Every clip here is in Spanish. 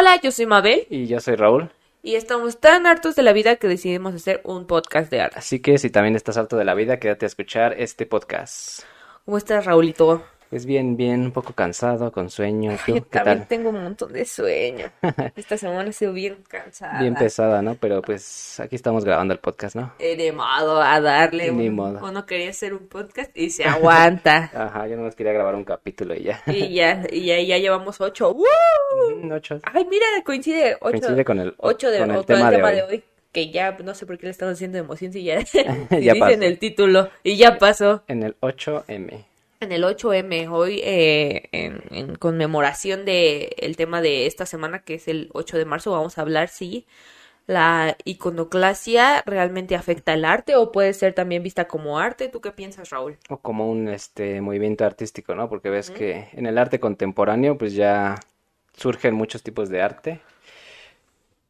Hola, yo soy Mabel Y yo soy Raúl. y estamos tan hartos de la vida que decidimos hacer un podcast de arte. Así que si también estás harto de la vida, quédate a escuchar este podcast. ¿Cómo estás, Raúlito? Es bien, bien, un poco cansado, con sueño. ¿Tú Yo qué también tal? tengo un montón de sueño. Esta semana he sido bien cansada. Bien pesada, ¿no? Pero pues aquí estamos grabando el podcast, ¿no? He de modo a darle. Ni un- modo. Uno quería hacer un podcast y se aguanta. Ajá, yo nomás quería grabar un capítulo y ya. y ya, y ya, ya llevamos ocho. ¡Woo! Mm, Ocho. Ay, mira, coincide. Ocho, Coincide con el, ocho de, con el con tema, de hoy. de hoy. Que ya no sé por qué le estamos haciendo emoción si ya, si Ya dicen pasó. el título. Y ya pasó. En el 8M. En el 8M, hoy eh, en, en conmemoración de el tema de esta semana, que es el 8 de marzo, vamos a hablar si la iconoclasia realmente afecta el arte o puede ser también vista como arte. ¿Tú qué piensas, Raúl? O como un este movimiento artístico, ¿no? Porque ves que en el arte contemporáneo pues ya surgen muchos tipos de arte.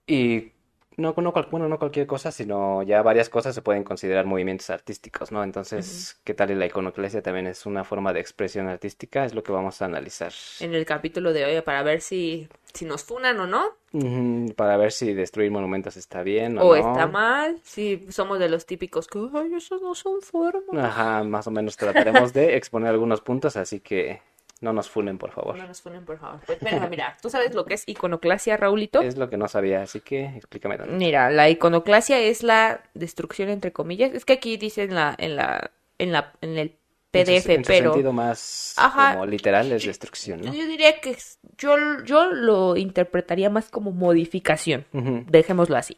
Y no, no, bueno, no cualquier cosa, sino ya varias cosas se pueden considerar movimientos artísticos, ¿no? Entonces, ¿qué tal y la iconoclasia también es una forma de expresión artística? Es lo que vamos a analizar. En el capítulo de hoy para ver si, si nos funan o no, Para ver si destruir monumentos está bien o o no. está mal, si somos de los típicos que, ay, esos no son formas. Ajá, más o menos trataremos de exponer algunos puntos, así que no nos funen, por favor. No nos funen, por favor. Pues mira, mira, ¿tú sabes lo que es iconoclasia, Raulito? Es lo que no sabía, así que explícame. Dani. Mira, la iconoclasia es la destrucción entre comillas. Es que aquí dice en la, en la, en la, en el En PDF, en su pero sentido más Ajá. como literal es destrucción, ¿no? yo diría que yo, yo lo interpretaría más como modificación, dejémoslo así,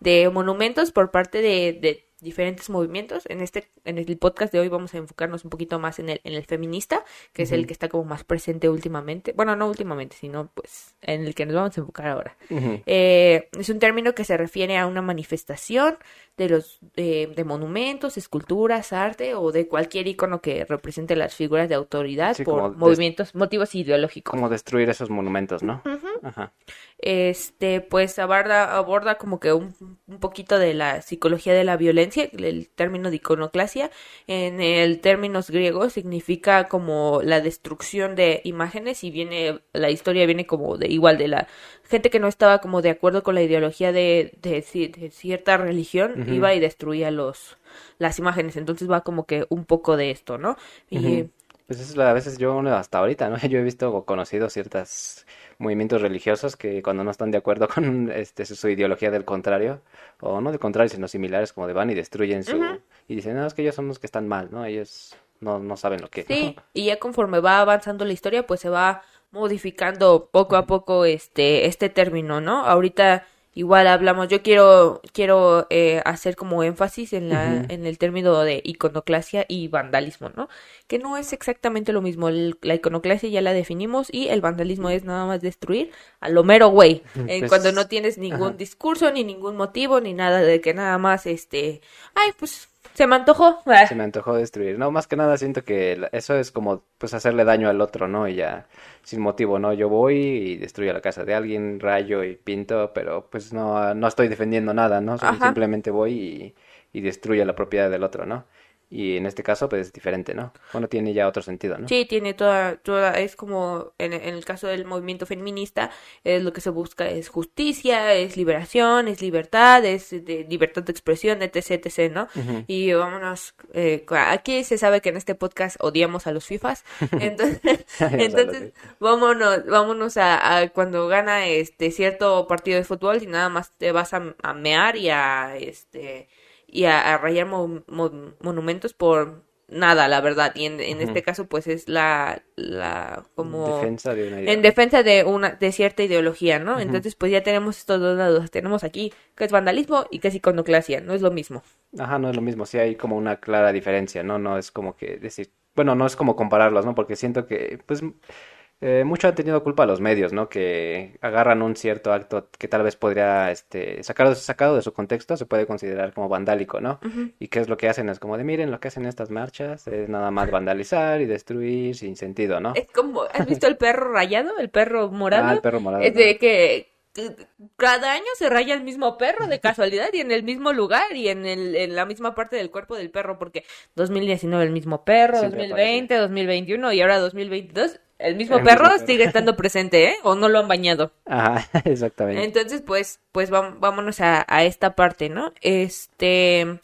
de monumentos por parte de, de diferentes movimientos. En este, en el podcast de hoy vamos a enfocarnos un poquito más en el, en el feminista, que es el que está como más presente últimamente. Bueno, no últimamente, sino pues en el que nos vamos a enfocar ahora. Ujú. Eh, es un término que se refiere a una manifestación de los eh, de monumentos, esculturas, arte o de cualquier icono que represente las figuras de autoridad Sí, por movimientos, motivos ideológicos. Como destruir esos monumentos, ¿no? Ajá. Este, pues aborda, aborda como que un, un poquito de la psicología de la violencia, el término de iconoclasia, en el términos griegos significa como la destrucción de imágenes y viene, la historia viene como de igual de la gente que no estaba como de acuerdo con la ideología de, de, ci- de cierta religión, iba y destruía los, las imágenes, entonces va como que un poco de esto, ¿no? Y. Pues eso a veces yo, hasta ahorita, ¿no? Yo he visto o conocido ciertos movimientos religiosos que cuando no están de acuerdo con este, su, su ideología del contrario, o no del contrario, sino similares, como de van y destruyen su... Y dicen, no, es que ellos son los que están mal, ¿no? Ellos no, no saben lo que... Sí, y ya conforme va avanzando la historia, pues se va modificando poco a poco este, este término, ¿no? Ahorita igual hablamos, yo quiero, quiero eh, hacer como énfasis en la, en el término de iconoclasia y vandalismo, ¿no? Que no es exactamente lo mismo. El- la iconoclasia ya la definimos y el vandalismo es nada más destruir a lo mero güey. Eh, Pues, cuando no tienes ningún ajá. discurso, ni ningún motivo, ni nada de que nada más, este, ay, pues, se me antojó. Se me antojó destruir. No, más que nada siento que eso es como pues hacerle daño al otro, ¿no? Y ya sin motivo, ¿no? Yo voy y destruyo la casa de alguien, rayo y pinto, pero pues no, no estoy defendiendo nada, ¿no? Ajá. simplemente voy y, y destruyo la propiedad del otro, ¿no? Y en este caso pues es diferente, ¿no? Bueno, tiene ya otro sentido, ¿no? Sí, tiene toda, toda, es como en, en el caso del movimiento feminista, es lo que se busca es justicia, es liberación, es libertad, es de libertad de expresión, etc, etc, ¿no? Y vámonos, eh, aquí se sabe que en este podcast odiamos a los FIFAs, entonces, entonces vámonos, vámonos a, a cuando gana este cierto partido de fútbol y nada más te vas a, a mear y a este y a, a rayar mo- mo- monumentos por nada, la verdad. Y en, este caso, pues es la, la como Defensa de una idea. en defensa de una de cierta ideología, ¿no? Entonces, pues ya tenemos estos dos lados. Tenemos aquí que es vandalismo y que es iconoclasia, no es lo mismo. Ajá, no es lo mismo, sí hay como una clara diferencia, ¿no? No es como que decir, bueno, no es como compararlos, ¿no? Porque siento que, pues, eh, mucho han tenido culpa los medios, ¿no? Que agarran un cierto acto que tal vez podría, este, sacado, sacado de su contexto, se puede considerar como vandálico, ¿no? Y qué es lo que hacen, es como de, miren, lo que hacen estas marchas es nada más vandalizar y destruir sin sentido, ¿no? Es como, ¿has visto el perro rayado? El perro morado. Ah, el perro morado, Es de que cada año se raya el mismo perro de casualidad y en el mismo lugar y en, el, en la misma parte del cuerpo del perro, porque 2019 el mismo perro, Siempre 2020, 2021 y ahora 2022 el mismo El perro mismo perro. sigue estando presente, ¿eh? O no lo han bañado. Ajá, exactamente. Entonces, pues, pues vámonos a, a esta parte, ¿no? Este,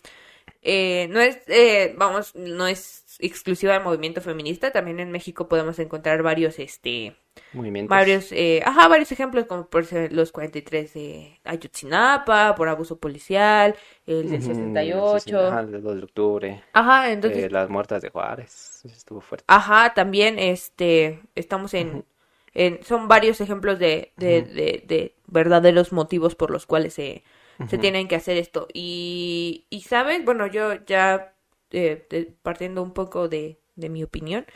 eh, no es, eh, vamos, no es exclusiva del movimiento feminista. También en México podemos encontrar varios, este, Movimientos. varios, eh, ajá, varios ejemplos como por ser los 43 de Ayotzinapa, por abuso policial, el del Ujú, 68. sí, sí, ajá, el 2 de octubre. Ajá, entonces, eh, las muertas de Juárez. Eso estuvo fuerte. Ajá, también este estamos en, en son varios ejemplos de, de, de, de verdaderos motivos por los cuales se, se tienen que hacer esto. Y, y sabes, bueno, yo ya eh, de- partiendo un poco de, de mi opinión,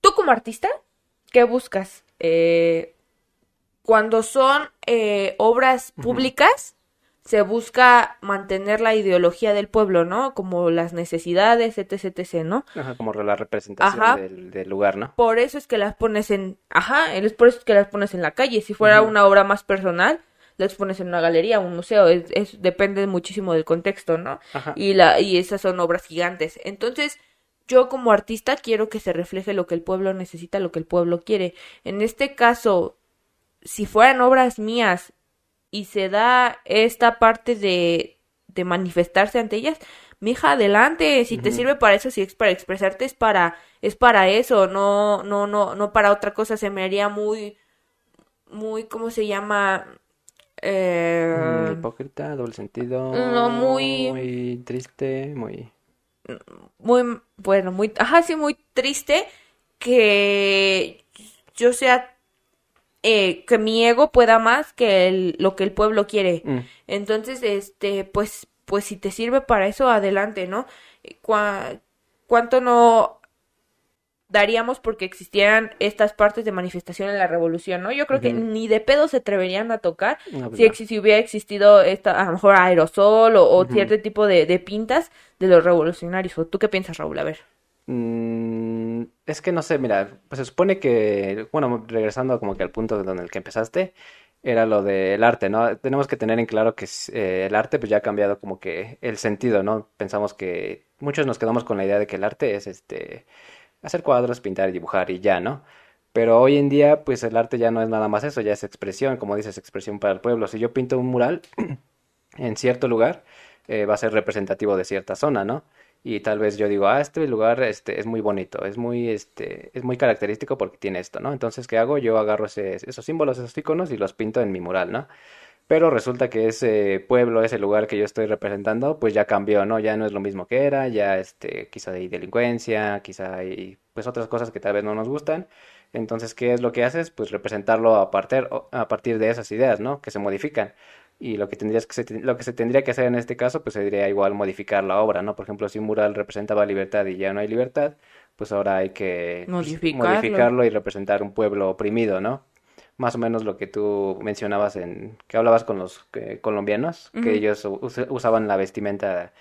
tú como artista, ¿qué buscas? Eh, cuando son eh, obras públicas, se busca mantener la ideología del pueblo, ¿no? Como las necesidades, etc, etc, ¿no? Ajá, como la representación Ajá. del, del lugar, ¿no? por eso es que las pones en, ajá, es por eso es que las pones en la calle. Si fuera una obra más personal, las pones en una galería, un museo, es, es- depende muchísimo del contexto, ¿no? Ajá. Y la, y esas son obras gigantes. Entonces, yo como artista quiero que se refleje lo que el pueblo necesita, lo que el pueblo quiere. En este caso, si fueran obras mías y se da esta parte de, de manifestarse ante ellas, mija, adelante, si te sirve para eso, si es para expresarte, es para, es para eso, no, no, no, no para otra cosa, se me haría muy, muy, ¿cómo se llama? Eh, hipócrita, doble sentido. no, muy- Muy triste, muy. muy, bueno, muy, ajá, sí, muy triste que yo sea, eh, que mi ego pueda más que el- lo que el pueblo quiere. Mm, Entonces, este, pues, pues si te sirve para eso, adelante, ¿no? Cua- ¿Cuánto no daríamos porque existieran estas partes de manifestación en la revolución, ¿no? Yo creo que ni de pedo se atreverían a tocar no, pues si, hubiera existido esta, a lo mejor aerosol o, o cierto tipo de, de pintas de los revolucionarios. ¿O tú qué piensas, Raúl? A ver. Mm, es que no sé, mira, pues se supone que, bueno, regresando como que al punto donde el que empezaste, era lo del arte, ¿no? Tenemos que tener en claro que eh, el arte pues ya ha cambiado como que el sentido, ¿no? Pensamos que muchos nos quedamos con la idea de que el arte es este hacer cuadros, pintar y dibujar y ya, ¿no? Pero hoy en día pues el arte ya no es nada más eso, ya es expresión, como dices, expresión para el pueblo. Si yo pinto un mural en cierto lugar, eh, va a ser representativo de cierta zona, ¿no? Y tal vez yo digo, ah, este lugar este, es muy bonito, es muy, este, es muy característico porque tiene esto, ¿no? Entonces, ¿qué hago? Yo agarro esos símbolos, esos iconos y los pinto en mi mural, ¿no? Pero resulta que ese pueblo, ese lugar que yo estoy representando, pues ya cambió, ¿no? Ya no es lo mismo que era, ya este, quizá hay delincuencia, quizá hay pues otras cosas que tal vez no nos gustan. Entonces, ¿qué es lo que haces? Pues representarlo a partir, a partir de esas ideas, ¿no? Que se modifican. Y lo que tendrías que se, lo que se tendría que hacer en este caso, pues sería igual modificar la obra, ¿no? Por ejemplo, si un mural representaba libertad y ya no hay libertad, pues ahora hay que pues, Modificarlo. modificarlo y representar un pueblo oprimido, ¿no? Más o menos lo que tú mencionabas en que hablabas con los eh, colombianos, que ellos us- usaban la vestimenta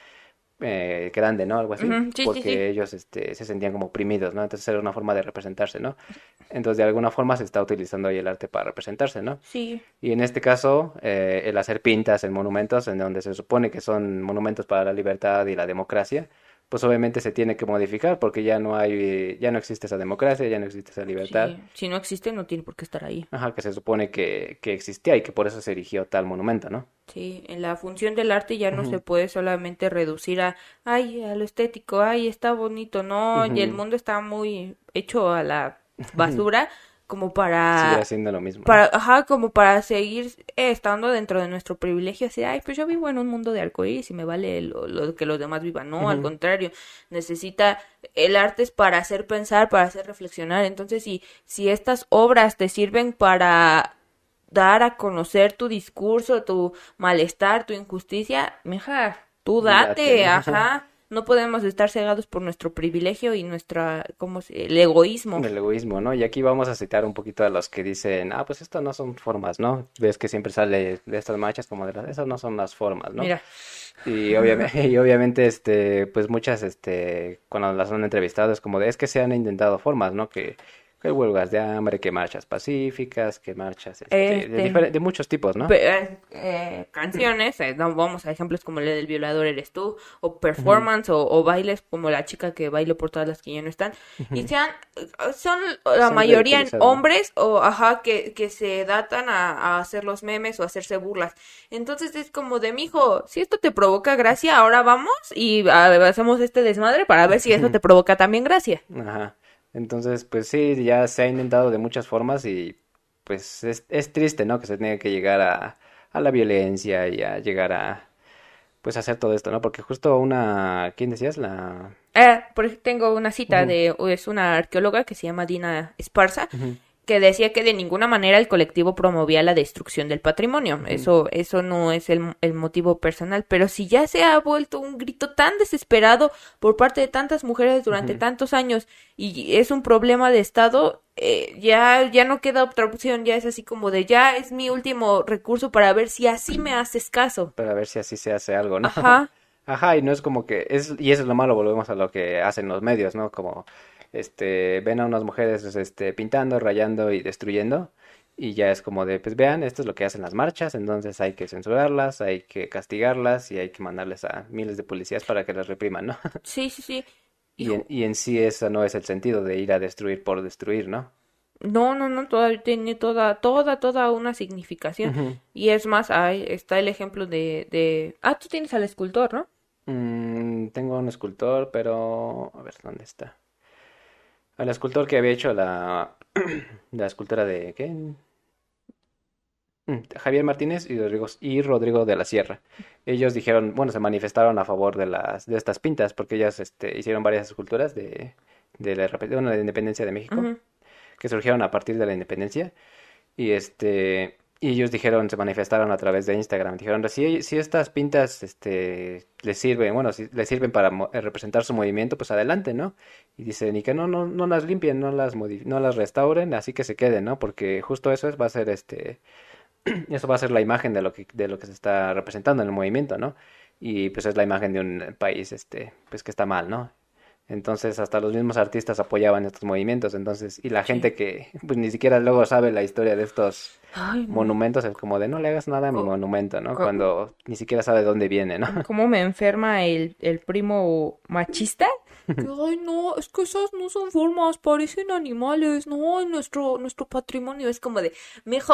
eh, grande, ¿no? Algo así, sí, porque sí. ellos este, se sentían como oprimidos, ¿no? Entonces era una forma de representarse, ¿no? Entonces de alguna forma se está utilizando hoy el arte para representarse, ¿no? Sí. Y en este caso, eh, el hacer pintas en monumentos en donde se supone que son monumentos para la libertad y la democracia, pues obviamente se tiene que modificar porque ya no hay, ya no existe esa democracia, ya no existe esa libertad. Sí. Si no existe, no tiene por qué estar ahí. Ajá, que se supone que, que existía y que por eso se erigió tal monumento, ¿no? Sí, en la función del arte ya no se puede solamente reducir a, ay, a lo estético, ay, está bonito, no, y el mundo está muy hecho a la basura como para, haciendo lo mismo. para, ajá, como para seguir eh, estando dentro de nuestro privilegio, así, ay, pues yo vivo en un mundo de arcoíris y me vale lo, lo que los demás vivan, no, al contrario, necesita, el arte es para hacer pensar, para hacer reflexionar, entonces si, si estas obras te sirven para dar a conocer tu discurso, tu malestar, tu injusticia, mija, tú date, ajá. No podemos estar cegados por nuestro privilegio y nuestra, ¿cómo se? El egoísmo. El egoísmo, ¿no? Y aquí vamos a citar un poquito a los que dicen, ah, pues estas no son formas, ¿no? Ves que siempre sale de estas marchas como de las, esas no son las formas, ¿no? Mira, Y obviamente, y obviamente, este, pues muchas, este, cuando las han entrevistado es como de, es que se han intentado formas, ¿no? Que, que huelgas de hambre, que marchas pacíficas, que marchas este, de, Este, de muchos tipos, ¿no? Eh, eh, canciones, eh, vamos a ejemplos como el del violador eres tú, o performance, o, o bailes como la chica que bailó por todas las que ya no están, y sean, son la mayoría en hombres, o ajá, que, que se datan a, a hacer los memes o a hacerse burlas. Entonces es como de, mijo, si esto te provoca gracia, ahora vamos y ah, hacemos este desmadre para ver si eso te provoca también gracia. Ajá. Entonces, pues sí, ya se ha intentado de muchas formas y pues es, es triste, ¿no? Que se tenga que llegar a, a la violencia y a llegar a, pues hacer todo esto, ¿no? Porque justo una, ¿quién decías? La... Eh, por tengo una cita de, es una arqueóloga que se llama Dina Esparza, que decía que de ninguna manera el colectivo promovía la destrucción del patrimonio. Eso, eso no es el, el motivo personal. Pero si ya se ha vuelto un grito tan desesperado por parte de tantas mujeres durante tantos años y es un problema de Estado, eh, ya, ya no queda otra opción. Ya es así como de ya es mi último recurso para ver si así me haces caso. Para ver si así se hace algo, ¿no? Ajá. Ajá, y no es como que, es, y eso es lo malo, volvemos a lo que hacen los medios, ¿no? Como, este, ven a unas mujeres, este, pintando, rayando y destruyendo, y ya es como de, pues vean, esto es lo que hacen las marchas, entonces hay que censurarlas, hay que castigarlas y hay que mandarles a miles de policías para que las repriman, ¿no? Sí, sí, sí. Y en, y en sí eso no es el sentido de ir a destruir por destruir, ¿no? No, no, no, toda, tiene toda, toda, toda una significación. Y es más, ahí está el ejemplo de, de... Ah, tú tienes al escultor, ¿no? Mm, tengo un escultor, pero a ver, ¿dónde está? Al escultor que había hecho la, la escultura de, ¿qué? Mm, Javier Martínez y Rodrigo, y Rodrigo de la Sierra. Ellos dijeron, bueno, se manifestaron a favor de las, de estas pintas, porque ellas, este, hicieron varias esculturas de, de la, rep- bueno, de la independencia de México, que surgieron a partir de la independencia. Y este, y ellos dijeron, se manifestaron a través de Instagram, dijeron, si, estas pintas, este, les sirven, bueno, si les sirven para eh, representar su movimiento, pues adelante, ¿no? Y dicen, y que no, no, no las limpien, no las no las restauren, así que se queden, ¿no? Porque justo eso es, va a ser, este, eso va a ser la imagen de lo que, de lo que se está representando en el movimiento, ¿no? Y pues es la imagen de un país, este, pues que está mal, ¿no? Entonces hasta los mismos artistas apoyaban estos movimientos, entonces, y la gente que pues ni siquiera luego sabe la historia de estos Ay, monumentos, es como de no le hagas nada a mi monumento, ¿no? Cuando ni siquiera sabe de dónde viene, ¿no? ¿Cómo me enferma el, el primo machista? Ay, no, es que esas no son formas, parecen animales, no, nuestro, nuestro patrimonio es como de, mijo,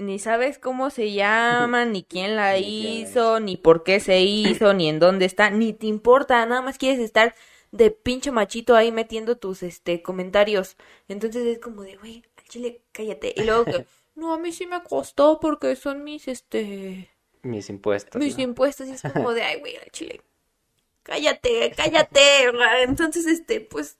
ni sabes cómo se llaman, ni quién la Ni quién la hizo, ni por qué se hizo, ni en dónde está, ni te importa, nada más quieres estar de pinche machito ahí metiendo tus, este, comentarios. Entonces es como de, güey, al chile, cállate. Y luego que, no, a mí sí me costó porque son mis, este, Mis impuestos, mis ¿no? impuestos y es como de, ay, güey, al chile, cállate, cállate. Entonces, este, pues,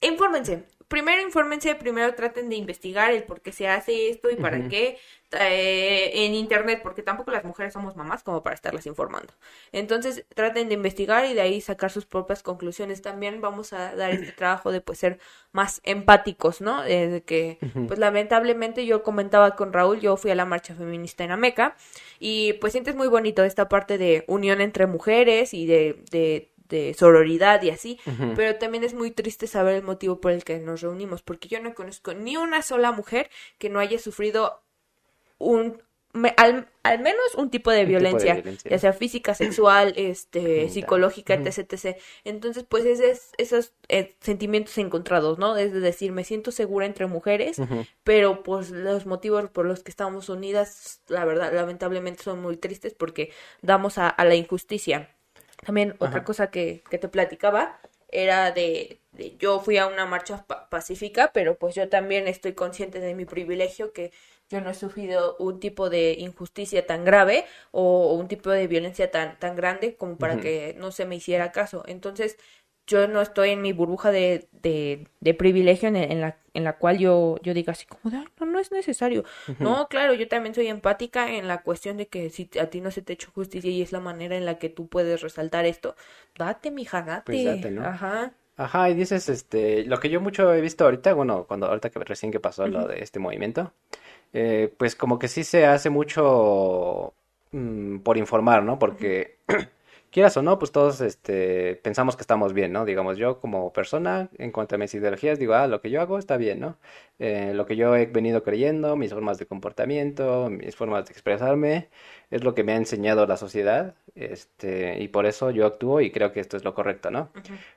infórmense. Primero infórmense, primero traten de investigar el por qué se hace esto y para qué eh, en internet, porque tampoco las mujeres somos mamás como para estarlas informando. Entonces, traten de investigar y de ahí sacar sus propias conclusiones. También vamos a dar este trabajo de pues ser más empáticos, ¿no? Eh, de que, pues lamentablemente yo comentaba con Raúl, yo fui a la marcha feminista en Ameca y pues sientes muy bonito esta parte de unión entre mujeres y de, de, de sororidad y así, pero también es muy triste saber el motivo por el que nos reunimos, porque yo no conozco ni una sola mujer que no haya sufrido un me- al, al menos un tipo de Un tipo de violencia, ya sea física, sexual, este, psicológica, etc, etc. Entonces, pues es, es- esos eh, sentimientos encontrados, ¿no? Es de decir, me siento segura entre mujeres, pero pues los motivos por los que estamos unidas, la verdad, lamentablemente son muy tristes porque damos a, a la injusticia. También otra Ajá. cosa que, que te platicaba era de, de yo fui a una marcha pa- pacífica, pero pues yo también estoy consciente de mi privilegio que yo no he sufrido un tipo de injusticia tan grave o, o un tipo de violencia tan, tan grande como para que no se me hiciera caso. Entonces, yo no estoy en mi burbuja de, de, de privilegio en, en la, en la cual yo, yo diga así como de, "Ay, no, no es necesario. No, claro, yo también soy empática en la cuestión de que si a ti no se te ha hecho justicia y es la manera en la que tú puedes resaltar esto, date, mija, date. Pues date, ¿no? Ajá. Ajá, y dices, este, lo que yo mucho he visto ahorita, bueno, cuando ahorita que recién que pasó lo de este movimiento, eh, pues como que sí se hace mucho mm, por informar, ¿no? Porque quieras o no, pues todos este, pensamos que estamos bien, ¿no? Digamos, yo como persona, en cuanto a mis ideologías, digo, ah, lo que yo hago está bien, ¿no? Eh, lo que yo he venido creyendo, mis formas de comportamiento, mis formas de expresarme, es lo que me ha enseñado la sociedad, este, y por eso yo actúo y creo que esto es lo correcto, ¿no?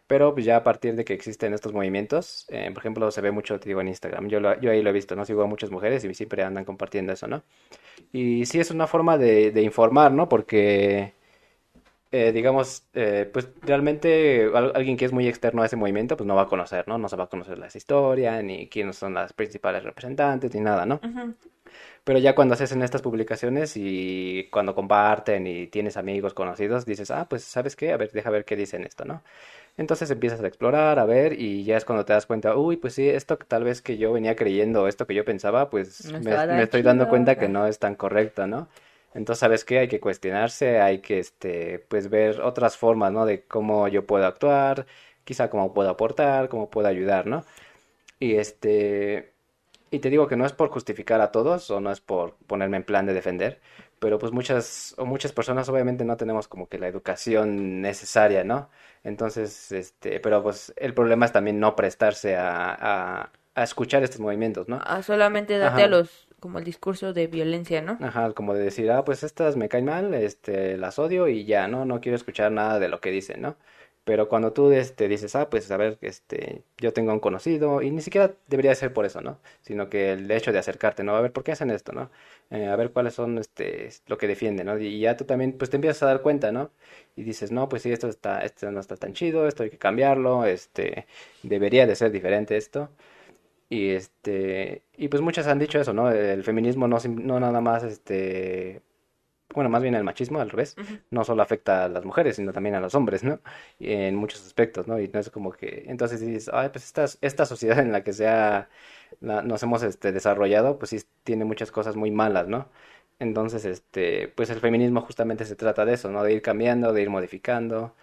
Pero pues ya a partir de que existen estos movimientos, eh, por ejemplo, se ve mucho, te digo, en Instagram, yo, yo ahí lo he visto, ¿no? Sigo a muchas mujeres y siempre andan compartiendo eso, ¿no? Y sí es una forma de, de informar, ¿no? Porque eh, digamos, eh, pues realmente alguien que es muy externo a ese movimiento, pues no va a conocer, ¿no? No se va a conocer la historia, ni quiénes son las principales representantes, ni nada, ¿no? Pero ya cuando haces en estas publicaciones y cuando comparten y tienes amigos conocidos, dices, ah, pues sabes qué, a ver, deja ver qué dicen esto, ¿no? Entonces empiezas a explorar, a ver, y ya es cuando te das cuenta, uy, pues sí, esto tal vez que yo venía creyendo, esto que yo pensaba, pues me, me, estoy dando cuenta que no es tan correcto, ¿no? Entonces, ¿sabes qué? Hay que cuestionarse, hay que, este, pues ver otras formas, ¿no? De cómo yo puedo actuar, quizá cómo puedo aportar, cómo puedo ayudar, ¿no? Y este, y te digo que no es por justificar a todos o no es por ponerme en plan de defender, pero pues muchas, o muchas personas obviamente no tenemos como que la educación necesaria, ¿no? Entonces, este, pero pues el problema es también no prestarse a, a, escuchar estos movimientos, ¿no? A solamente darte a los como el discurso de violencia, ¿no? Ajá, como de decir, ah, pues estas me caen mal, este, las odio y ya, ¿no? No quiero escuchar nada de lo que dicen, ¿no? Pero cuando tú este, dices, ah, pues a ver, este, yo tengo un conocido, y ni siquiera debería ser por eso, ¿no? Sino que el hecho de acercarte, ¿no? A ver, ¿por qué hacen esto, no? Eh, a ver cuáles son, este, lo que defienden, ¿no? Y ya tú también, pues te empiezas a dar cuenta, ¿no? Y dices, no, pues sí, esto está, esto no está tan chido, esto hay que cambiarlo, este, debería de ser diferente esto. Y este, y pues muchas han dicho eso, ¿no? El feminismo no, no nada más, este, bueno, más bien el machismo al revés, no solo afecta a las mujeres, sino también a los hombres, ¿no? en muchos aspectos, ¿no? Y no es como que, entonces dices, ay, pues esta, esta sociedad en la que sea, nos hemos este, desarrollado, pues sí tiene muchas cosas muy malas, ¿no? Entonces, este, pues el feminismo justamente se trata de eso, ¿no? De ir cambiando, de ir modificando,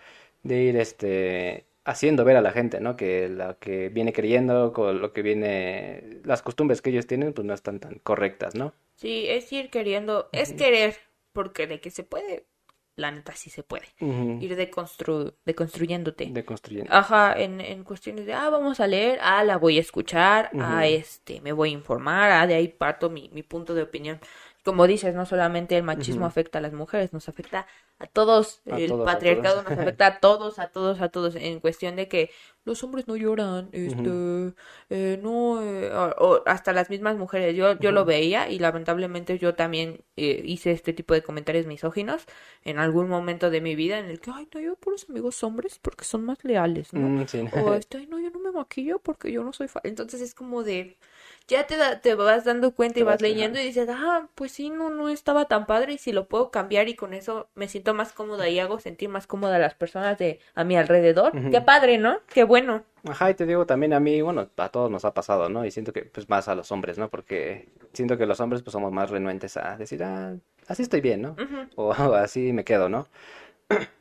de ir, este, haciendo ver a la gente, ¿no? Que la que viene creyendo, con lo que viene, las costumbres que ellos tienen, pues no están tan correctas, ¿no? Sí, es ir queriendo, es querer, porque de que se puede, la neta sí se puede. Ir deconstru deconstruyéndote. Deconstruyendo. Ajá, en, en cuestiones de, ah, vamos a leer, ah, la voy a escuchar, ah, este, me voy a informar, ah, de ahí parto mi, mi punto de opinión como dices, no solamente el machismo afecta a las mujeres, nos afecta a todos, el patriarcado nos afecta a todos, a todos, a todos, en cuestión de que los hombres no lloran, este, eh, no, eh, o, hasta las mismas mujeres, yo, yo lo veía y lamentablemente yo también eh, hice este tipo de comentarios misóginos en algún momento de mi vida en el que, ay, no, yo puros amigos hombres porque son más leales, ¿no? Mm, o este, ay, no, yo no me maquillo porque yo no soy... Entonces es como de ya te, te vas dando cuenta y vas leyendo y dices, ah, pues sí, no, no estaba tan padre y si lo puedo cambiar y con eso me siento más cómoda y hago sentir más cómoda a las personas de a mi alrededor. Qué padre, ¿no? Qué bueno. Ajá, y te digo también a mí, bueno, a todos nos ha pasado, ¿no? Y siento que, pues más a los hombres, ¿no? Porque siento que los hombres, pues somos más renuentes a decir, ah, así estoy bien, ¿no? O así me quedo, ¿no?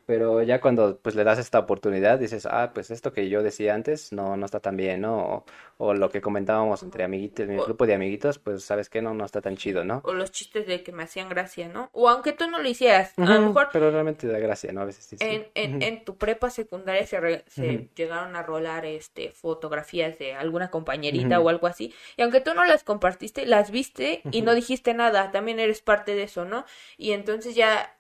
Pero ya cuando pues le das esta oportunidad, dices, ah, pues esto que yo decía antes no, no está tan bien, ¿no? O, lo que comentábamos entre amiguitos, mi grupo de amiguitos, pues sabes que no, no está tan chido, ¿no? O los chistes de que me hacían gracia, ¿no? O aunque tú no lo hicieras, a lo mejor... Pero realmente da gracia, ¿no? A veces sí. En, en, en tu prepa secundaria se, se llegaron a rolar este fotografías de alguna compañerita o algo así, y aunque tú no las compartiste, las viste y no dijiste nada, también eres parte de eso, ¿no? Y entonces ya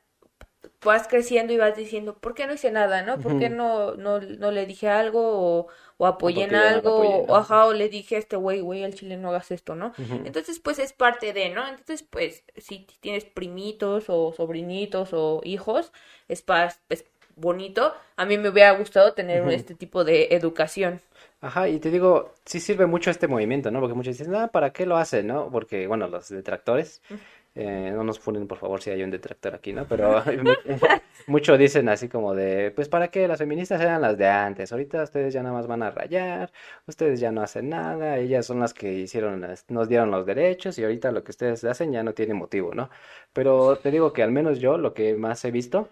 vas creciendo y vas diciendo, ¿por qué no hice nada, no? ¿Por qué no, no, no le dije algo o, apoyé en algo o, ajá, o le dije a este güey, güey, al chile no hagas esto, ¿no? Entonces, pues es parte de, ¿no? Entonces, pues, si tienes primitos o sobrinitos o hijos, es, es bonito. A mí me hubiera gustado tener este tipo de educación. Ajá, y te digo, sí sirve mucho este movimiento, ¿no? Porque muchos dicen, ah, ¿para qué lo hacen, no? Porque, bueno, los detractores eh, no nos ponen, por favor, si hay un detractor aquí, ¿no? Pero muchos dicen así como de, pues para qué las feministas eran las de antes, ahorita ustedes ya nada más van a rayar, ustedes ya no hacen nada, ellas son las que hicieron, nos dieron los derechos y ahorita lo que ustedes hacen ya no tiene motivo, ¿no? Pero te digo que al menos yo lo que más he visto,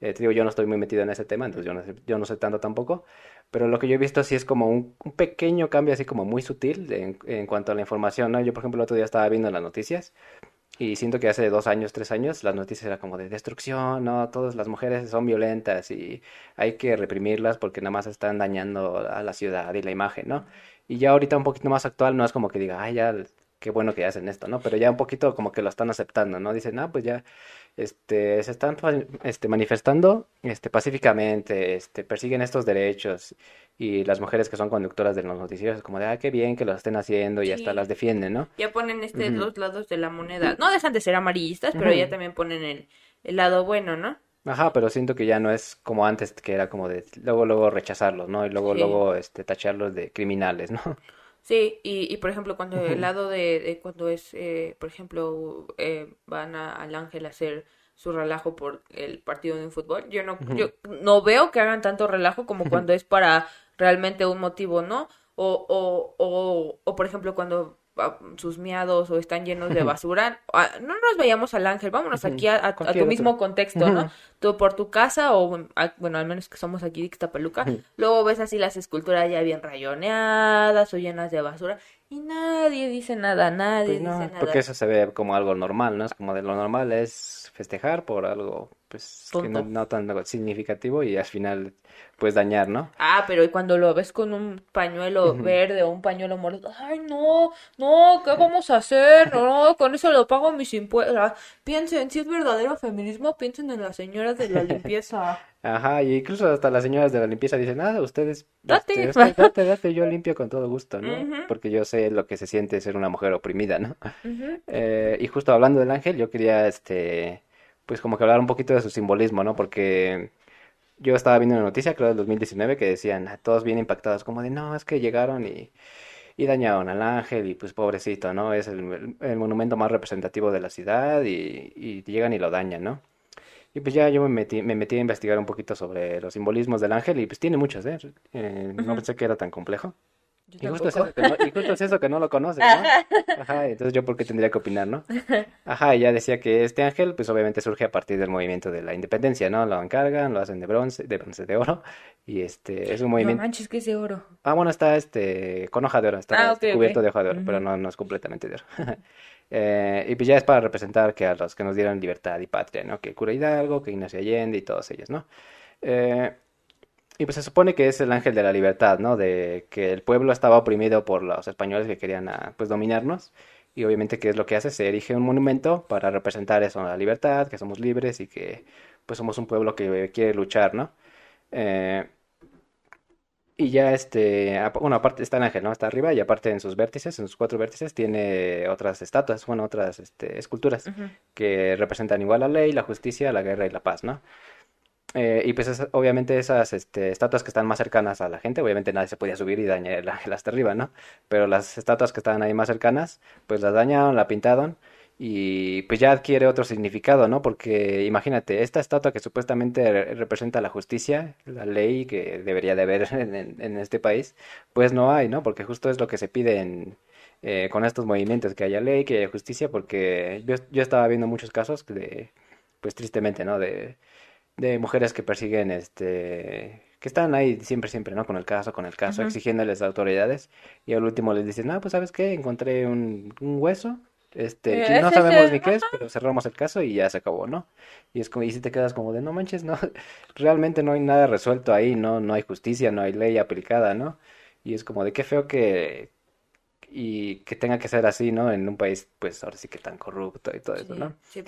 eh, te digo, yo no estoy muy metido en ese tema, entonces yo no sé, yo no sé tanto tampoco, pero lo que yo he visto sí es como un, pequeño cambio así como muy sutil en, en, cuanto a la información, ¿no? Yo, por ejemplo, el otro día estaba viendo las noticias Y siento que hace dos años, tres años, las noticias eran como de destrucción, ¿no? Todas las mujeres son violentas y hay que reprimirlas porque nada más están dañando a la ciudad y la imagen, ¿no? Y ya ahorita un poquito más actual no es como que diga, ay, ya, qué bueno que hacen esto, ¿no? Pero ya un poquito como que lo están aceptando, ¿no? Dicen, ah, pues ya, este, se están este, manifestando este, pacíficamente, este, persiguen estos derechos y las mujeres que son conductoras de los noticieros es como de, ah, qué bien que lo estén haciendo y hasta las defienden, ¿no? Ya ponen este dos lados de la moneda. No dejan de ser amarillistas, pero ya también ponen el, el lado bueno, ¿no? Ajá, pero siento que ya no es como antes, que era como de luego, luego rechazarlos, ¿no? Y luego, luego, este, tacharlos de criminales, ¿no? Sí, y, y por ejemplo, cuando el lado de, de cuando es, eh, por ejemplo, eh, van a, al Ángel a hacer su relajo por el partido de un fútbol, yo no, yo no veo que hagan tanto relajo como cuando es para realmente un motivo, ¿no? O, o, o, o por ejemplo, cuando sus miados o están llenos de basura, no nos vayamos al ángel, vámonos aquí a, tu mismo contexto, ¿no? Tú por tu casa o, bueno, al menos que somos aquí de Ixtapaluca, luego ves así las esculturas ya bien rayoneadas o llenas de basura y nadie dice nada, nadie pues dice nada. Porque eso se ve como algo normal, ¿no? Es como de lo normal es festejar por algo pues que no, tan significativo y al final puedes dañar, ¿no? Ah, pero cuando lo ves con un pañuelo verde o un pañuelo morado, ay no, no, ¿qué vamos a hacer? No, con eso lo pago mis impuestos. Piensen, si es verdadero feminismo, piensen en las señoras de la limpieza. Ajá, y incluso hasta las señoras de la limpieza dicen, ah, ustedes, date, este, date, date, yo limpio con todo gusto, ¿no? Porque yo sé lo que se siente ser una mujer oprimida, ¿no? eh, y justo hablando del ángel, yo quería, este pues como que hablar un poquito de su simbolismo, ¿no? Porque yo estaba viendo una noticia, creo del 2019, que decían, todos bien impactados, como de, no, es que llegaron y, y dañaron al ángel y pues pobrecito, ¿no? Es el, el monumento más representativo de la ciudad y, y, llegan y lo dañan, ¿no? Y pues ya yo me metí, me metí a investigar un poquito sobre los simbolismos del ángel y pues tiene muchos, ¿eh? eh no pensé que era tan complejo. Y justo, es eso que no, y justo, es eso que no, lo conoces, ¿no? Ajá, entonces yo por qué tendría que opinar, ¿no? Ajá, y ya decía que este ángel, pues obviamente surge a partir del movimiento de la independencia, ¿no? Lo encargan, lo hacen de bronce, de bronce de oro, y este, es un movimiento... No manches, que es de oro. Ah, bueno, está este, con hoja de oro, está ah, este, cubierto de hoja de oro, pero no, no es completamente de oro. eh, y pues ya es para representar que a los que nos dieron libertad y patria, ¿no? Que Cura Hidalgo, que Ignacio Allende y todos ellos, ¿no? Eh, y pues se supone que es el ángel de la libertad, ¿no? De que el pueblo estaba oprimido por los españoles que querían, ah, pues, dominarnos. Y obviamente, ¿qué es lo que hace? Se erige un monumento para representar eso, la libertad, que somos libres y que, pues, somos un pueblo que quiere luchar, ¿no? Eh, y ya este, bueno, aparte está el ángel, ¿no? Está arriba y aparte en sus vértices, en sus cuatro vértices, tiene otras estatuas, bueno, otras este, esculturas que representan igual la ley, la justicia, la guerra y la paz, ¿no? Eh, y pues obviamente esas este, estatuas que están más cercanas a la gente, obviamente nadie se podía subir y dañar el ángel hasta arriba, ¿no? Pero las estatuas que estaban ahí más cercanas, pues las dañaron, la pintaron y pues ya adquiere otro significado, ¿no? Porque imagínate, esta estatua que supuestamente representa la justicia, la ley que debería de haber en, este país, pues no hay, ¿no? Porque justo es lo que se pide en, eh, con estos movimientos, que haya ley, que haya justicia, porque yo, yo estaba viendo muchos casos de, pues tristemente, ¿no? De de mujeres que persiguen, este, que están ahí siempre, siempre, ¿no? Con el caso, con el caso, exigiéndoles a autoridades. Y al último les dicen, no, pues sabes qué, encontré un, un hueso, este, que no sabemos ni qué es, pero cerramos el caso y ya se acabó, ¿no? Y es como, y si te quedas como de, no manches, no, realmente no hay nada resuelto ahí, ¿no? No hay justicia, no hay ley aplicada, ¿no? Y es como de qué feo que, y que tenga que ser así, ¿no? En un país, pues ahora sí que tan corrupto y todo eso, ¿no? Sí.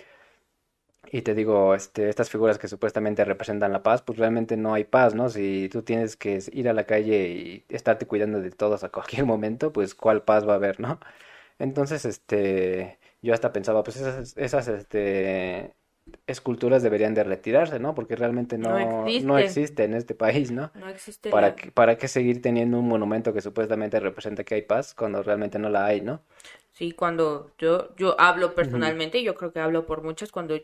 Y te digo, este, estas figuras que supuestamente representan la paz, pues realmente no hay paz, ¿no? Si tú tienes que ir a la calle y estarte cuidando de todos a cualquier momento, pues cuál paz va a haber, ¿no? Entonces, este, yo hasta pensaba, pues esas, esas, este, esculturas deberían de retirarse, ¿no? Porque realmente no, no, existe. no existe en este país, ¿no? No existe. ¿Para, ¿Para qué seguir teniendo un monumento que supuestamente representa que hay paz cuando realmente no la hay, ¿no? Sí, cuando yo, yo hablo personalmente, yo creo que hablo por muchos, cuando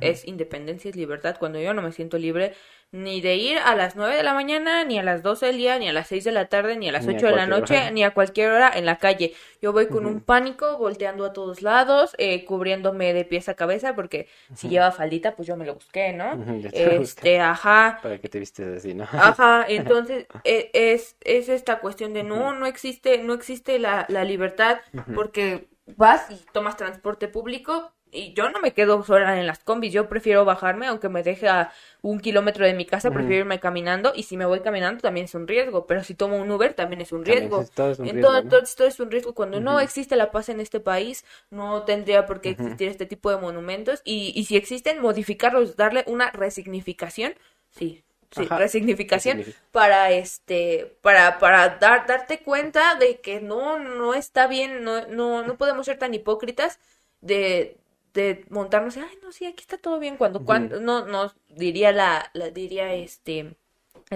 es independencia, es libertad, cuando yo no me siento libre ni de ir a las 9 de la mañana, ni a las 12 del día, ni a las 6 de la tarde, ni a las 8 de la noche, ni a cualquier hora en la calle. Yo voy con un pánico, volteando a todos lados, eh, cubriéndome de pies a cabeza, porque si lleva faldita, pues yo me lo busqué, ¿no? este, ajá. Para que te vistes así, ¿no? Ajá, entonces e, es, es esta cuestión de no, no existe, no existe la, la libertad, porque vas y tomas transporte público, y yo no me quedo sola en las combis, yo prefiero bajarme, aunque me deje a un kilómetro de mi casa, prefiero irme caminando, y si me voy caminando también es un riesgo, pero si tomo un Uber también es un riesgo. todo es un riesgo, Entonces todo es un riesgo. Cuando no existe la paz en este país, no tendría por qué existir este tipo de monumentos, y, y si existen, modificarlos, darle una resignificación, sí, sí, resignificación para este para para dar darte cuenta de que no no está bien no no no podemos ser tan hipócritas de de montarnos, ay, no, sí, aquí está todo bien, cuando, cuando, no, no, diría la, la, diría este,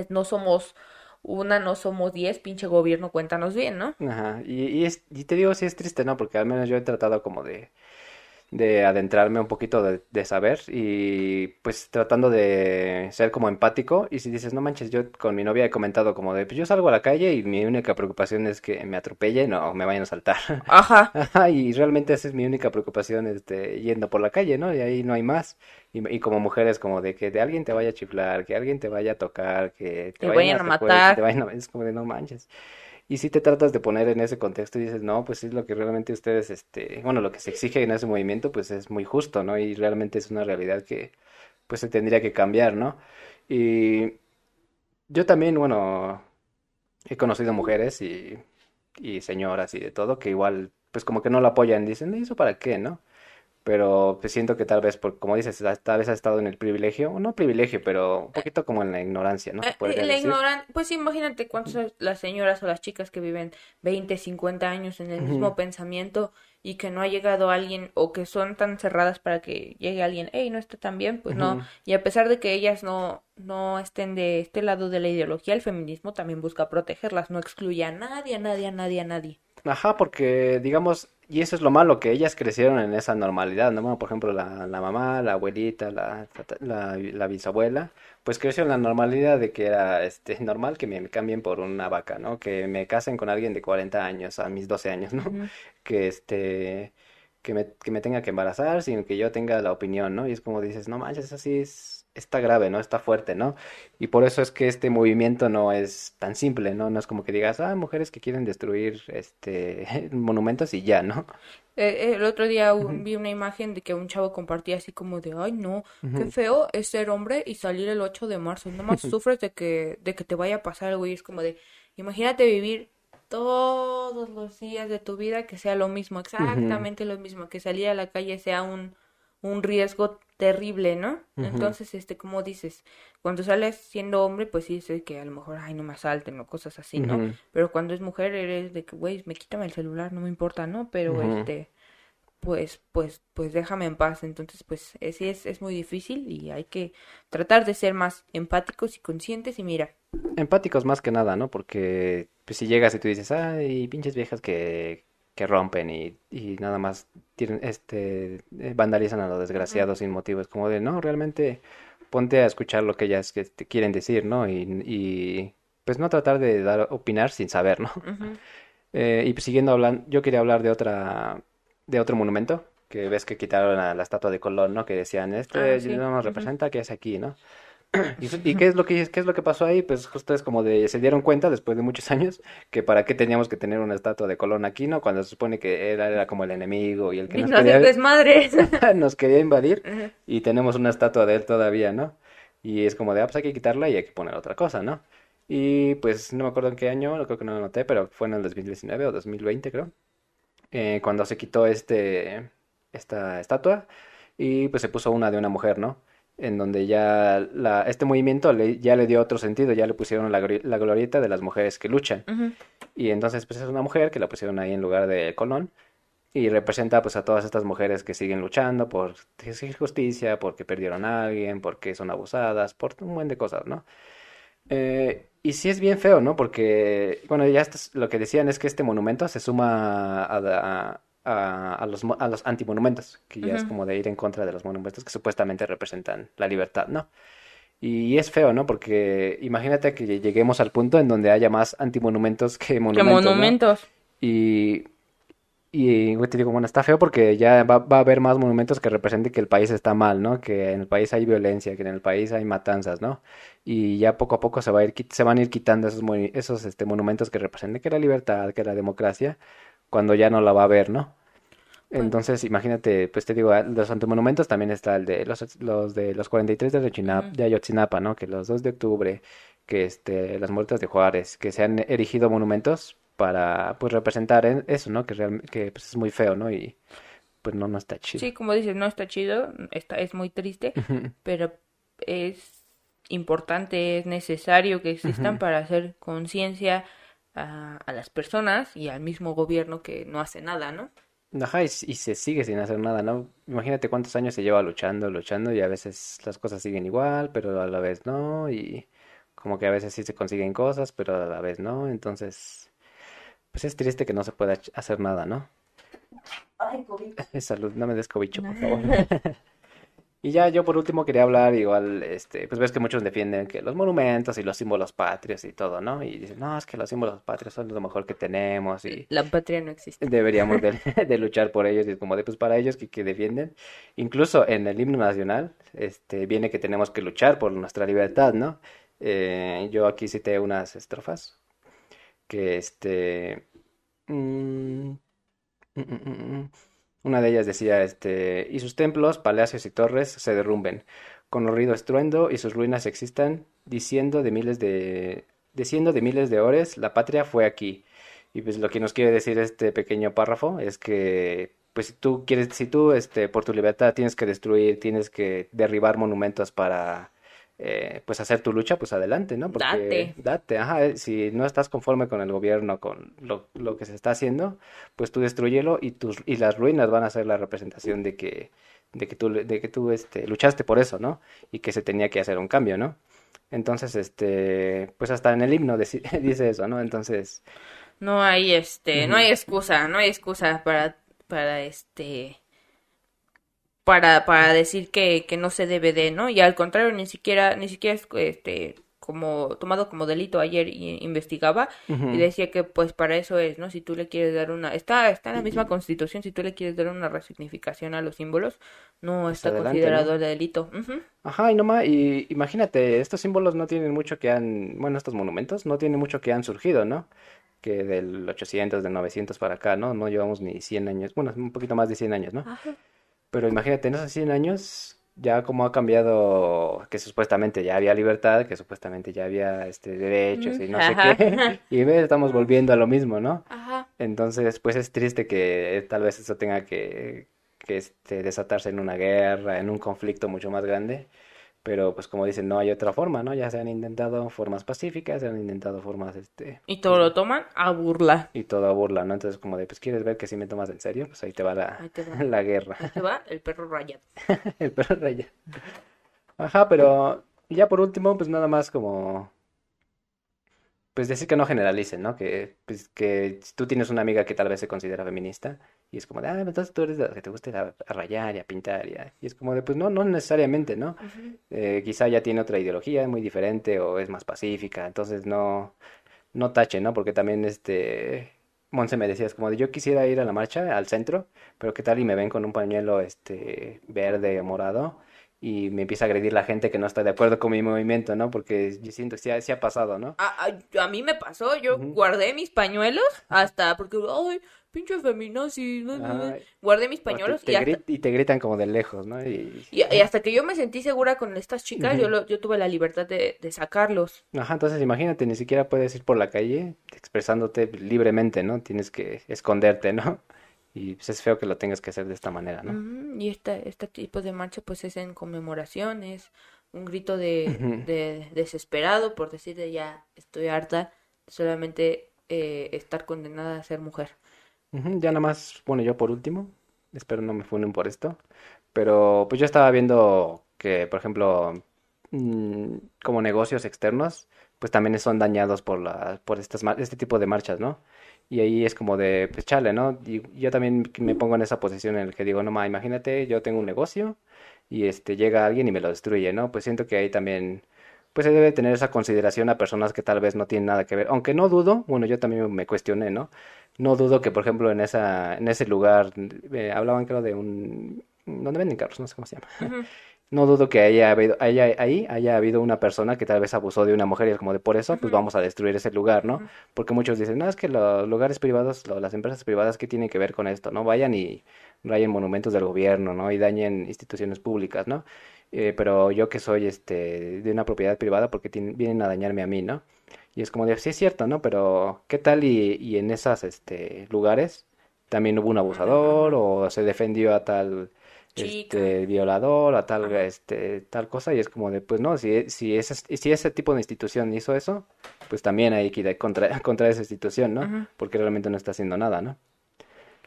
no somos una, no somos diez, pinche gobierno, cuéntanos bien, ¿no? Ajá, y, y, es, y te digo, sí es triste, ¿no? Porque al menos yo he tratado como de, de adentrarme un poquito de, saber y pues tratando de ser como empático y si dices, no manches, yo con mi novia he comentado como de, pues yo salgo a la calle y mi única preocupación es que me atropellen o me vayan a saltar. Ajá. Ajá, y realmente esa es mi única preocupación, este, yendo por la calle, ¿no? Y ahí no hay más. Y, y como mujeres como de que de alguien te vaya a chiflar, que alguien te vaya a tocar, que te, vayan, a matar. es como de no manches. Y si te tratas de poner en ese contexto y dices, no, pues es lo que realmente ustedes, este, bueno, lo que se exige en ese movimiento, pues es muy justo, ¿no? Y realmente es una realidad que, pues se tendría que cambiar, ¿no? Y yo también, bueno, he conocido mujeres y, señoras y de todo que igual, pues como que no lo apoyan, dicen, ¿y eso para qué, no? Pero pues siento que tal vez, por, como dices, tal vez ha estado en el privilegio, no privilegio, pero un poquito como en la ignorancia, ¿no? Eh, la ignoran pues imagínate cuántas las señoras o las chicas que viven 20, 50 años en el mismo pensamiento y que no ha llegado alguien o que son tan cerradas para que llegue alguien, hey, no está tan bien, pues no. Y a pesar de que ellas no, no estén de este lado de la ideología, el feminismo también busca protegerlas, no excluye a nadie, a nadie, a nadie, a nadie. Ajá, porque digamos, y eso es lo malo, que ellas crecieron en esa normalidad, ¿no? por ejemplo, la, la mamá, la abuelita, la, la, la, bisabuela, pues creció en la normalidad de que era este normal que me cambien por una vaca, ¿no? Que me casen con alguien de 40 años a mis 12 años, ¿no? Que este que me, que me tenga que embarazar sin que yo tenga la opinión, ¿no? Y es como dices, no manches, así es está grave, ¿no? Está fuerte, ¿no? Y por eso es que este movimiento no es tan simple, ¿no? No es como que digas, ah, mujeres que quieren destruir este monumentos y ya, ¿no? Eh, el otro día vi una imagen de que un chavo compartía así como de, ay, no, qué feo es ser hombre y salir el 8 de marzo. Nomás sufres de que, de que te vaya a pasar algo y es como de, imagínate vivir todos los días de tu vida que sea lo mismo, exactamente lo mismo, que salir a la calle sea un un riesgo terrible, ¿no? Entonces, este, como dices, cuando sales siendo hombre, pues sí, sé que a lo mejor, ay, no me asalten o cosas así, ¿no? Pero cuando es mujer, eres de que, güey, me quítame el celular, no me importa, ¿no? Pero, este, pues, pues, pues déjame en paz. Entonces, pues, eh, sí es, es muy difícil y hay que tratar de ser más empáticos y conscientes y mira. Empáticos más que nada, ¿no? Porque, pues, si llegas y tú dices, ay, pinches viejas que que rompen y, y nada más tienen, este, eh, vandalizan a los desgraciados sin motivo. Es como de, no, realmente ponte a escuchar lo que ellas que te quieren decir, ¿no? Y, y, pues no tratar de dar opinar sin saber, ¿no? eh, y siguiendo hablando, yo quería hablar de otra, de otro monumento, que ves que quitaron a la estatua de Colón, ¿no? Que decían, este ah, no nos representa, que es aquí, ¿no? ¿Y, qué es lo que qué es lo que pasó ahí? Pues justo es como de se dieron cuenta después de muchos años que para qué teníamos que tener una estatua de Colón aquí, ¿no? Cuando se supone que era, era como el enemigo y el que nos, quería nos quería invadir y tenemos una estatua de él todavía, ¿no? Y es como de, ah, pues hay que quitarla y hay que poner otra cosa, ¿no? Y pues no me acuerdo en qué año, creo que no lo noté, pero fue en el 2019 o 2020, creo. Eh, cuando se quitó este esta estatua y pues se puso una de una mujer, ¿no? En donde ya la, este movimiento le, ya le dio otro sentido, ya le pusieron la, la glorieta de las mujeres que luchan. Y entonces pues es una mujer que la pusieron ahí en lugar de Colón y representa pues a todas estas mujeres que siguen luchando por justicia, porque perdieron a alguien, porque son abusadas, por un buen de cosas, ¿no? Eh, y sí es bien feo, ¿no? Porque, bueno, ya lo que decían es que este monumento se suma a, a, los, a los antimonumentos, que ya es como de ir en contra de los monumentos que supuestamente representan la libertad, ¿no? Y es feo, ¿no? Porque imagínate que lleguemos al punto en donde haya más antimonumentos que monumentos. monumentos. Y, y te digo, bueno, está feo porque ya va, va, a haber más monumentos que representen que el país está mal, ¿no? Que en el país hay violencia, que en el país hay matanzas, ¿no? Y ya poco a poco se, va a ir, se van a ir quitando esos, esos este, monumentos que representen que la libertad, que la democracia, cuando ya no la va a ver, ¿no? Entonces, imagínate, pues te digo, ah, los antimonumentos también está el de los, los de los 43 de, Ayotzinapa, de Ayotzinapa, ¿no? Que los 2 de octubre, que este, las muertas de Juárez, que se han erigido monumentos para, pues, representar en- eso, ¿no? Que, real- que pues, es muy feo, ¿no? Y pues no, no está chido. Sí, como dices, no está chido, está, es muy triste, pero es importante, es necesario que existan para hacer conciencia a, a las personas y al mismo gobierno que no hace nada, ¿no? Ajá, y, se sigue sin hacer nada, ¿no? Imagínate cuántos años se lleva luchando, luchando, y a veces las cosas siguen igual, pero a la vez no, y como que a veces sí se consiguen cosas, pero a la vez no, entonces, pues es triste que no se pueda hacer nada, ¿no? Ay, COVID. Salud, no me des cobicho, por favor. Y ya yo por último quería hablar igual, este, pues ves que muchos defienden que los monumentos y los símbolos patrios y todo, ¿no? Y dicen, no, es que los símbolos patrios son lo mejor que tenemos y La patria no existe. deberíamos de, de luchar por ellos y es como de, pues para ellos que, que defienden. Incluso en el himno nacional, este, viene que tenemos que luchar por nuestra libertad, ¿no? Eh, yo aquí cité unas estrofas que, este, mm, mm, mm, mm, mm. Una de ellas decía, este, y sus templos, palacios y torres se derrumben, con horrido estruendo, y sus ruinas existan, diciendo de miles de, diciendo de miles de horas, la patria fue aquí. Y pues lo que nos quiere decir este pequeño párrafo es que, pues si tú quieres, si tú, este, por tu libertad tienes que destruir, tienes que derribar monumentos para, eh, pues hacer tu lucha, pues adelante, ¿no? Porque Date. date, ajá, eh, si no estás conforme con el gobierno, con lo, lo que se está haciendo, pues tú destruyelo y tus y las ruinas van a ser la representación de que de que tú de que tú este luchaste por eso, ¿no? Y que se tenía que hacer un cambio, ¿no? Entonces, este, pues hasta en el himno dice eso, ¿no? Entonces, No hay este, no hay excusa, no hay excusa para, para este, para, para decir que, que no se debe de, ¿no? Y al contrario, ni siquiera, ni siquiera es este como tomado como delito ayer investigaba y decía que pues para eso es, ¿no? Si tú le quieres dar una, está, está en la misma constitución, si tú le quieres dar una resignificación a los símbolos, no pues está adelante, considerado ¿no? delito. Ujú. Ajá, y nomás, y imagínate, estos símbolos no tienen mucho que han, bueno, estos monumentos no tienen mucho que han surgido, ¿no? Que del 800, del 900 para acá, ¿no? No llevamos ni 100 años, bueno, un poquito más de 100 años, ¿no? Ajá. Pero imagínate, en esos 100 años, ya como ha cambiado, que supuestamente ya había libertad, que supuestamente ya había este, derechos y no sé qué, y estamos volviendo a lo mismo, ¿no? Ajá. Entonces, pues es triste que tal vez eso tenga que, que este, desatarse en una guerra, en un conflicto mucho más grande. Pero pues como dicen, no hay otra forma, ¿no? Ya se han intentado formas pacíficas, se han intentado formas, este, Y todo pues, lo toman a burla. y todo a burla, ¿no? Entonces como de, pues quieres ver que sí me tomas en serio, pues ahí te va la, Ahí te va. la guerra. Ahí te va el perro rayado. El perro raya. Ajá, pero ya por último, pues nada más como pues decir que no generalicen, ¿no? Que, pues, que tú tienes una amiga que tal vez se considera feminista y es como de, ah, entonces tú eres de las que te gusta ir a, a rayar y a pintar y, a- y es como de, pues no, no necesariamente, ¿no? Eh, quizá ya tiene otra ideología muy diferente o es más pacífica, entonces no, no tache, ¿no? Porque también este, Monse me decías como de, yo quisiera ir a la marcha, al centro, pero qué tal y me ven con un pañuelo este, verde o morado y me empieza a agredir la gente que no está de acuerdo con mi movimiento, ¿no? Porque yo siento que sí ha, sí ha pasado, ¿no? A, a- a mí me pasó, yo guardé mis pañuelos hasta porque, ay, pinche feminazi, no, no, no". Ajá, guardé mis te, pañuelos te y hasta, y te gritan como de lejos, ¿no? Y, y, y hasta que yo me sentí segura con estas chicas, yo, lo, yo tuve la libertad de, de sacarlos. Ajá, entonces imagínate, ni siquiera puedes ir por la calle expresándote libremente, ¿no? Tienes que esconderte, ¿no? Y pues es feo que lo tengas que hacer de esta manera, ¿no? Y este, este tipo de marcha pues es en conmemoraciones, un grito de, de desesperado por decir de ya estoy harta de solamente eh, estar condenada a ser mujer. Ya nada más, bueno, yo por último, espero no me funen por esto, pero pues yo estaba viendo que, por ejemplo, mm, como negocios externos, pues también son dañados por la, por estas, este tipo de marchas, ¿no? Y ahí es como de, pues chale, ¿no? Y yo también me pongo en esa posición en la que digo, no, ma, imagínate, yo tengo un negocio y este llega alguien y me lo destruye, ¿no? Pues siento que ahí también, pues se debe tener esa consideración a personas que tal vez no tienen nada que ver, aunque no dudo, bueno, yo también me cuestioné, ¿no? No dudo que, por ejemplo, en esa, en ese lugar, eh, hablaban creo de un, donde venden carros, no sé cómo se llama. No dudo que haya habido, haya, ahí haya habido una persona que tal vez abusó de una mujer y es como de por eso, pues vamos a destruir ese lugar, ¿no? Porque muchos dicen, no, es que los lugares privados, lo- las empresas privadas, ¿qué tienen que ver con esto? ¿No? Vayan y rayen monumentos del gobierno, ¿no? Y dañen instituciones públicas, ¿no? Eh, pero yo que soy este de una propiedad privada, porque vienen a dañarme a mí, ¿no? Y es como de, sí es cierto, ¿no? Pero ¿qué tal y, y en esas este, lugares también hubo un abusador o se defendió a tal Chica. este violador, a tal este tal cosa y es como de, pues no, si si ese, si ese tipo de institución hizo eso, pues también hay que ir contra contra esa institución, ¿no? Porque realmente no está haciendo nada, ¿no?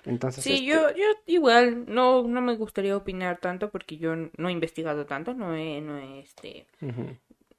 Entonces, Sí, este, yo, yo igual no, no me gustaría opinar tanto porque yo no he investigado tanto, no he, no he, este,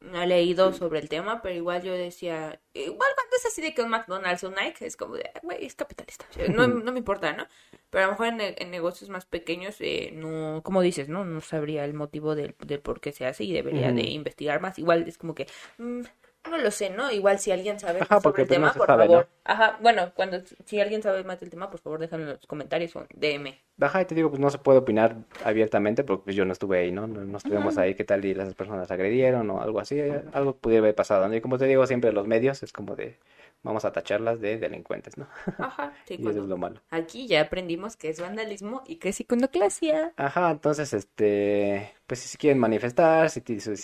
no he leído sobre el tema, pero igual yo decía, igual cuando es así de que un McDonald's o Nike, es como de, "Ah, güey, es capitalista, no, no me importa, ¿no? Pero a lo mejor en, en negocios más pequeños, eh, no, como dices, ¿no? No sabría el motivo del, del por qué se hace y debería de investigar más. Igual es como que, mm, no lo sé, ¿no? Igual si alguien sabe Ajá, sobre el pues no tema, por sabe, ¿no? favor. Ajá, bueno, cuando, si alguien sabe más del tema, por favor déjalo en los comentarios o DM. Ajá, y te digo, pues no se puede opinar abiertamente porque pues yo no estuve ahí, ¿no? No, no estuvimos ahí, qué tal y las personas agredieron o algo así, eh, algo pudiera haber pasado, ¿no? Y como te digo, siempre los medios es como de, vamos a tacharlas de delincuentes, ¿no? Ajá, sí, Y eso es lo malo. aquí ya aprendimos qué es vandalismo y qué es iconoclasia. Ajá, entonces, este, pues si quieren manifestar, si,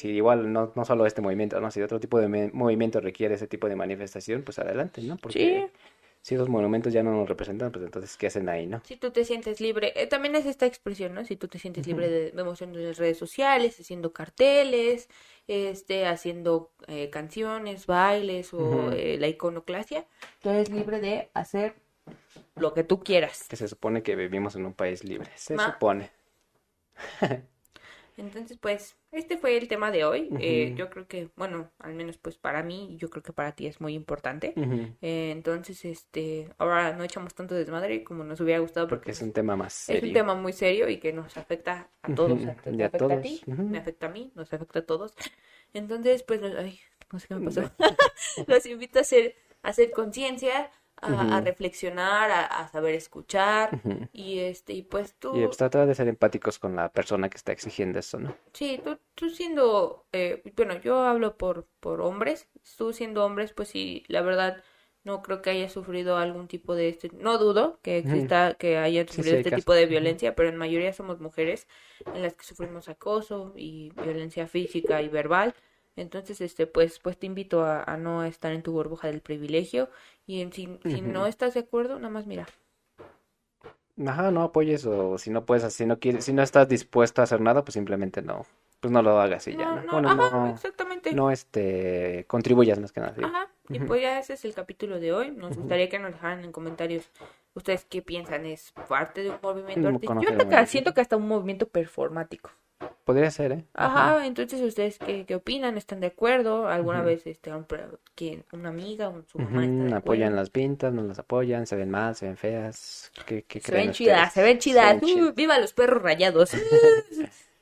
igual no, no solo este movimiento, ¿no? Si otro tipo de movimiento requiere ese tipo de manifestación, pues adelante, ¿no? Sí, Porque si esos monumentos ya no nos representan, pues entonces, ¿qué hacen ahí, no? si tú te sientes libre, eh, también es esta expresión, ¿no? Si tú te sientes libre de, de mostrando en las redes sociales, haciendo carteles, este, haciendo eh, canciones, bailes o eh, la iconoclasia, tú eres libre de hacer lo que tú quieras. Que se supone que vivimos en un país libre, se Ma- supone. Entonces, pues, este fue el tema de hoy. Eh, yo creo que, bueno, al menos pues para mí, yo creo que para ti es muy importante. Eh, entonces, este, ahora no echamos tanto desmadre como nos hubiera gustado porque Porque es un tema más es un serio. tema muy serio y que nos afecta a todos. A afecta a ti, me afecta a mí, nos afecta a todos. Entonces, pues, los- ay, no sé qué me pasó. Los invito a hacer, a hacer conciencia, a, a reflexionar, a, a saber escuchar y este, y pues Y tú, pues tratar de ser empáticos con la persona que está exigiendo eso, ¿no? sí, tú, tú siendo, eh, bueno, yo hablo por, por hombres, tú siendo hombres, pues sí, la verdad. No creo que haya sufrido algún tipo de este, no dudo que exista, que haya Sí, sí, sufrido este tipo de violencia, pero en mayoría somos mujeres en las que sufrimos acoso y violencia física y verbal. Entonces, este, pues, pues te invito a, a no estar en tu burbuja del privilegio y en, si, si no estás de acuerdo, nada más mira. Ajá, no apoyes o si no puedes, si no quieres, si no estás dispuesto a hacer nada, pues simplemente no, pues no lo hagas y ya, No, ¿no? Bueno, ajá, no, exactamente. no, este, contribuyas más que nada. Ajá, y pues ya ese es el capítulo de hoy. Nos gustaría que nos dejaran en comentarios ustedes qué piensan, ¿es parte de un movimiento No artístico? Yo que siento que hasta un movimiento performático. Podría ser, ¿eh? Ajá. Ajá, entonces ustedes qué, qué opinan, están de acuerdo, alguna vez este un que una amiga o su mamá está de ujú, Apoyan las pintas, no las apoyan, se ven mal, se ven feas. ¿Qué, qué Se ven chidas, se ven Se chidas. ven ¡Uh! chidas. ¡Viva los perros rayados!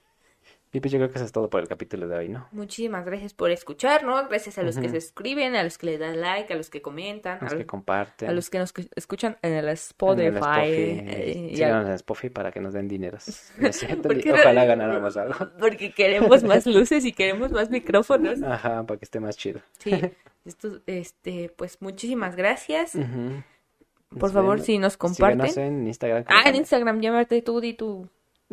Y pues yo creo que eso es todo por el capítulo de hoy, ¿no? Muchísimas gracias por escucharnos, gracias a los que se suscriben, a los que le dan like, a los que comentan, a Los que los, a comparten los que nos cu- escuchan en el en el Spotify. Spotify. eh, a- Síganos en Spotify para que nos den dineros. Ojalá ganáramos algo. porque queremos más luces y queremos más micrófonos. Ajá, para que esté más chido. Sí, esto, este, pues muchísimas gracias. Ujú. Por Nos favor, vemos. si nos comparten. en Instagram. Ah, en. Instagram, llámate tú, di tú.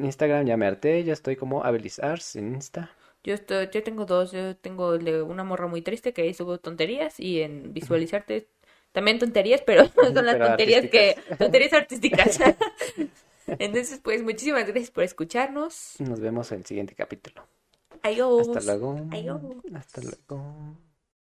Instagram ya me harté, ya estoy como Abelis Ars en Insta. Yo estoy, yo tengo dos, yo tengo una morra muy triste que ahí subo tonterías y en visualizarte también tonterías, pero son las tonterías que, tonterías artísticas. Entonces, pues muchísimas gracias por escucharnos. Nos vemos en el siguiente capítulo. Adiós. Hasta luego. Adiós. Hasta luego.